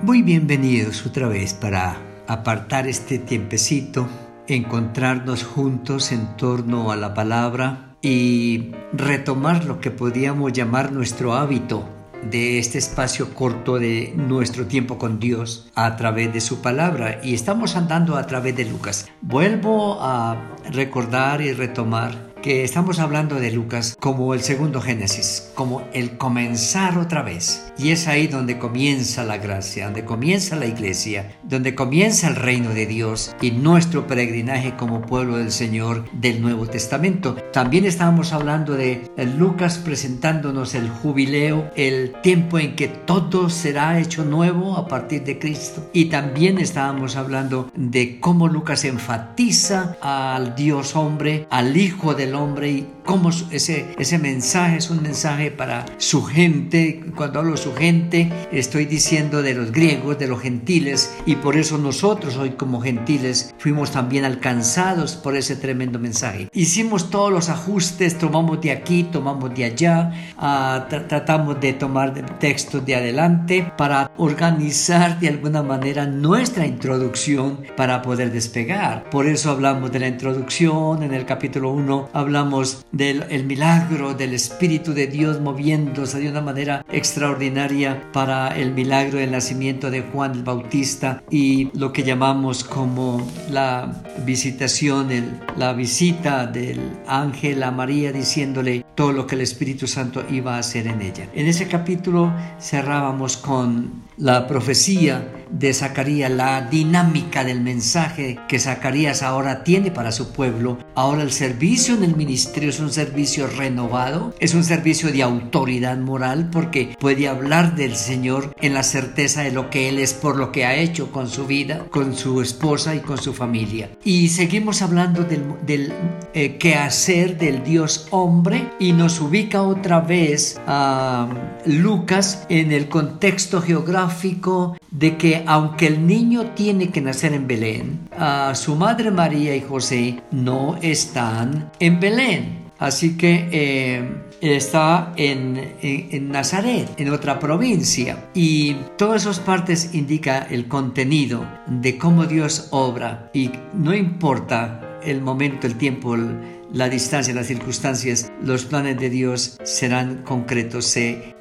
Muy bienvenidos otra vez para apartar este tiempecito, encontrarnos juntos en torno a la palabra y retomar lo que podríamos llamar nuestro hábito de este espacio corto de nuestro tiempo con Dios a través de su palabra y estamos andando a través de Lucas. Vuelvo a recordar y retomar estamos hablando de Lucas como el segundo Génesis, como el comenzar otra vez. Y es ahí donde comienza la gracia, donde comienza la iglesia, donde comienza el reino de Dios y nuestro peregrinaje como pueblo del Señor del Nuevo Testamento. También estábamos hablando de Lucas presentándonos el jubileo, el tiempo en que todo será hecho nuevo a partir de Cristo. Y también estábamos hablando de cómo Lucas enfatiza al Dios hombre, al Hijo del hombre y cómo ese, ese mensaje es un mensaje para su gente. Cuando hablo de su gente, estoy diciendo de los griegos, de los gentiles, y por eso nosotros hoy como gentiles fuimos también alcanzados por ese tremendo mensaje. Hicimos todos los ajustes, tomamos de aquí, tomamos de allá, ah, tratamos de tomar textos de adelante para organizar de alguna manera nuestra introducción para poder despegar. Por eso hablamos de la introducción en el capítulo 1, hablamos del milagro del Espíritu de Dios moviéndose de una manera extraordinaria para el milagro del nacimiento de Juan el Bautista y lo que llamamos como la visitación, la visita del ángel a María diciéndole todo lo que el Espíritu Santo iba a hacer en ella. En ese capítulo cerrábamos con la profecía de Zacarías, la dinámica del mensaje que Zacarías ahora tiene para su pueblo. Ahora el servicio en el ministerio es un servicio renovado, es un servicio de autoridad moral porque puede hablar del Señor en la certeza de lo que Él es por lo que ha hecho con su vida, con su esposa y con su familia. Y seguimos hablando del, del eh, quehacer del Dios hombre y nos ubica otra vez a Lucas en el contexto geográfico de que aunque el niño tiene que nacer en Belén, su madre María y José no están en Belén. Así que eh, está en, Nazaret, en otra provincia. Y todas esas partes indica el contenido de cómo Dios obra. Y no importa el momento, el tiempo, la distancia, las circunstancias, los planes de Dios serán concretos,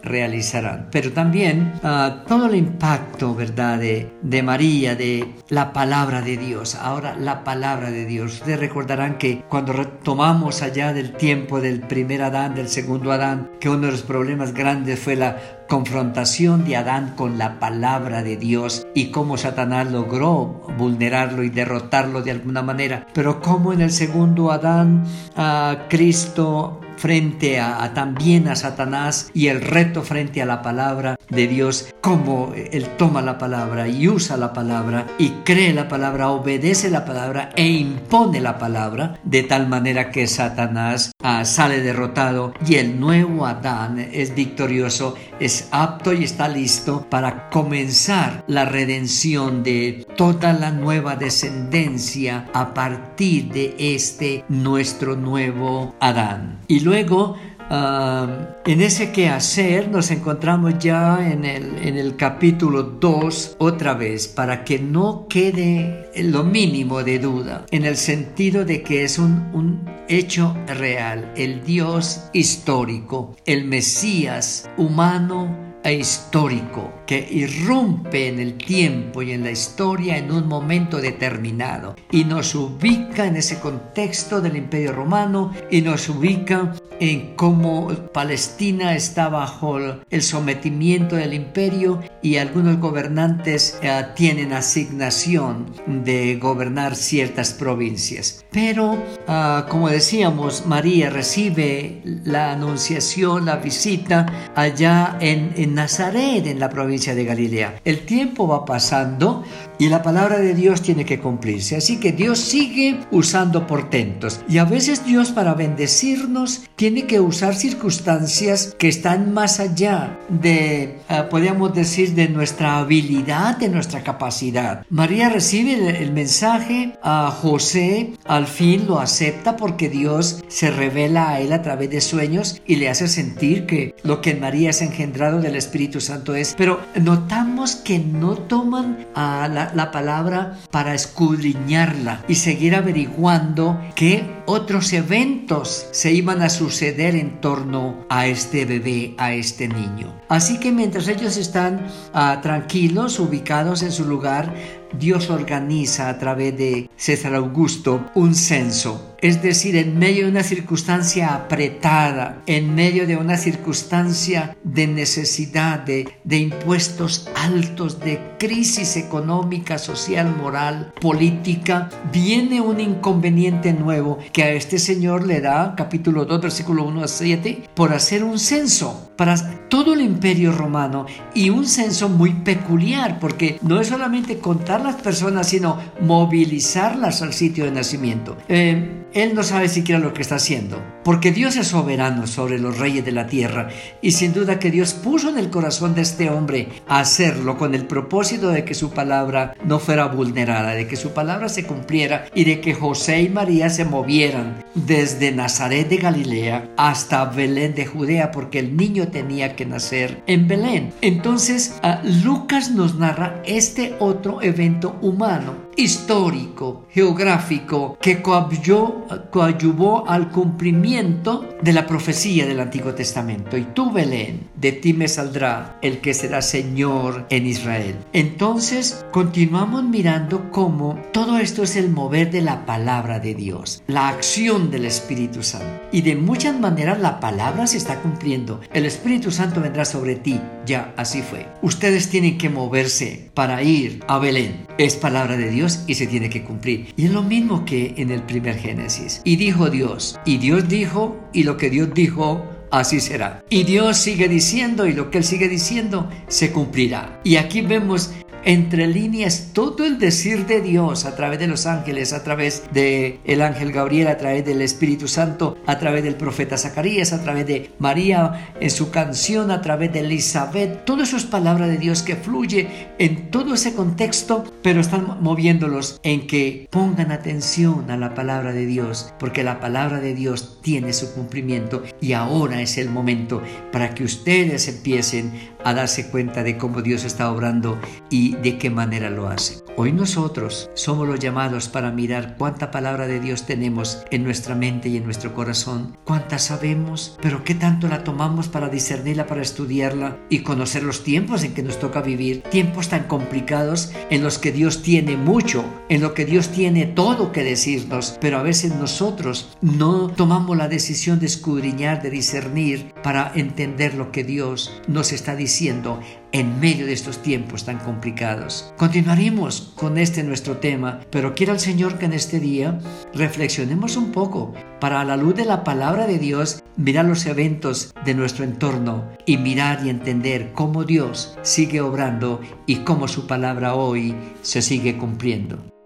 realizarán. Pero también ah, todo el impacto, ¿verdad?, de, María, de la palabra de Dios. Ahora, la palabra de Dios. Ustedes recordarán que cuando retomamos allá del tiempo del primer Adán, del segundo Adán, que uno de los problemas grandes fue la confrontación de Adán con la palabra de Dios y cómo Satanás logró vulnerarlo y derrotarlo de alguna manera. Pero como en el segundo Adán, a Cristo frente a, también a Satanás y el reto frente a la palabra de Dios, cómo él toma la palabra y usa la palabra y cree la palabra, obedece la palabra e impone la palabra, de tal manera que Satanás ah, sale derrotado y el nuevo Adán es victorioso, es apto y está listo para comenzar la redención de toda la nueva descendencia a partir de este nuestro nuevo Adán. Y luego, en ese quehacer nos encontramos ya en el, en el capítulo 2 otra vez, para que no quede lo mínimo de duda, en el sentido de que es un, un hecho real, el Dios histórico, el Mesías humano e histórico que irrumpe en el tiempo y en la historia en un momento determinado y nos ubica en ese contexto del imperio romano y nos ubica en cómo Palestina está bajo el sometimiento del imperio y algunos gobernantes eh, tienen asignación de gobernar ciertas provincias. Pero, ah, como decíamos, María recibe la anunciación, la visita allá en, en Nazaret, en la provincia de Galilea. El tiempo va pasando y la palabra de Dios tiene que cumplirse. Así que Dios sigue usando portentos. Y a veces Dios para bendecirnos tiene que usar circunstancias que están más allá de, ah, podríamos decir, de nuestra habilidad, de nuestra capacidad. María recibe el, mensaje a José, al fin lo acepta porque Dios se revela a él a través de sueños y le hace sentir que lo que en María es engendrado del Espíritu Santo es, pero notamos que no toman a la, la palabra para escudriñarla y seguir averiguando qué otros eventos se iban a suceder en torno a este bebé, a este niño. Así que mientras ellos están uh, tranquilos, ubicados en su lugar, Dios organiza a través de César Augusto un censo. Es decir, en medio de una circunstancia apretada, en medio de una circunstancia de necesidad, de, de, impuestos altos, de crisis económica, social, moral, política, viene un inconveniente nuevo que a este señor le da, capítulo 2, versículo 1 a 7, por hacer un censo para todo el imperio romano. Y un censo muy peculiar, porque no es solamente contar las personas, sino movilizarlas al sitio de nacimiento. Eh, él no sabe siquiera lo que está haciendo, porque Dios es soberano sobre los reyes de la tierra y sin duda que Dios puso en el corazón de este hombre hacerlo con el propósito de que su palabra no fuera vulnerada, de que su palabra se cumpliera y de que José y María se movieran desde Nazaret de Galilea hasta Belén de Judea, porque el niño tenía que nacer en Belén. Entonces, Lucas nos narra este otro evento humano histórico, geográfico, que coadyuvó al cumplimiento de la profecía del Antiguo Testamento. Y tú, Belén, de ti me saldrá el que será Señor en Israel. Entonces, continuamos mirando cómo todo esto es el mover de la palabra de Dios, la acción del Espíritu Santo. Y de muchas maneras la palabra se está cumpliendo. El Espíritu Santo vendrá sobre ti. Ya, así fue. Ustedes tienen que moverse para ir a Belén. Es palabra de Dios y se tiene que cumplir. Y es lo mismo que en el primer Génesis. Y dijo Dios, y Dios dijo, y lo que Dios dijo, así será. Y Dios sigue diciendo y lo que Él sigue diciendo se cumplirá. Y aquí vemos entre líneas todo el decir de Dios a través de los ángeles, a través de el ángel Gabriel, a través del Espíritu Santo, a través del profeta Zacarías, a través de María en su canción, a través de Elizabeth, todo eso es palabra de Dios que fluye en todo ese contexto, pero están moviéndolos en que pongan atención a la palabra de Dios, porque la palabra de Dios tiene su cumplimiento y ahora es el momento para que ustedes empiecen a darse cuenta de cómo Dios está obrando y de qué manera lo hace. Hoy nosotros somos los llamados para mirar cuánta palabra de Dios tenemos en nuestra mente y en nuestro corazón, cuánta sabemos, pero qué tanto la tomamos para discernirla, para estudiarla y conocer los tiempos en que nos toca vivir, tiempos tan complicados en los que Dios tiene mucho, en lo que Dios tiene todo que decirnos, pero a veces nosotros no tomamos la decisión de escudriñar, de discernir para entender lo que Dios nos está diciendo en medio de estos tiempos tan complicados. Continuaremos con este nuestro tema, pero quiero al Señor que en este día reflexionemos un poco para a la luz de la palabra de Dios mirar los eventos de nuestro entorno y mirar y entender cómo Dios sigue obrando y cómo su palabra hoy se sigue cumpliendo.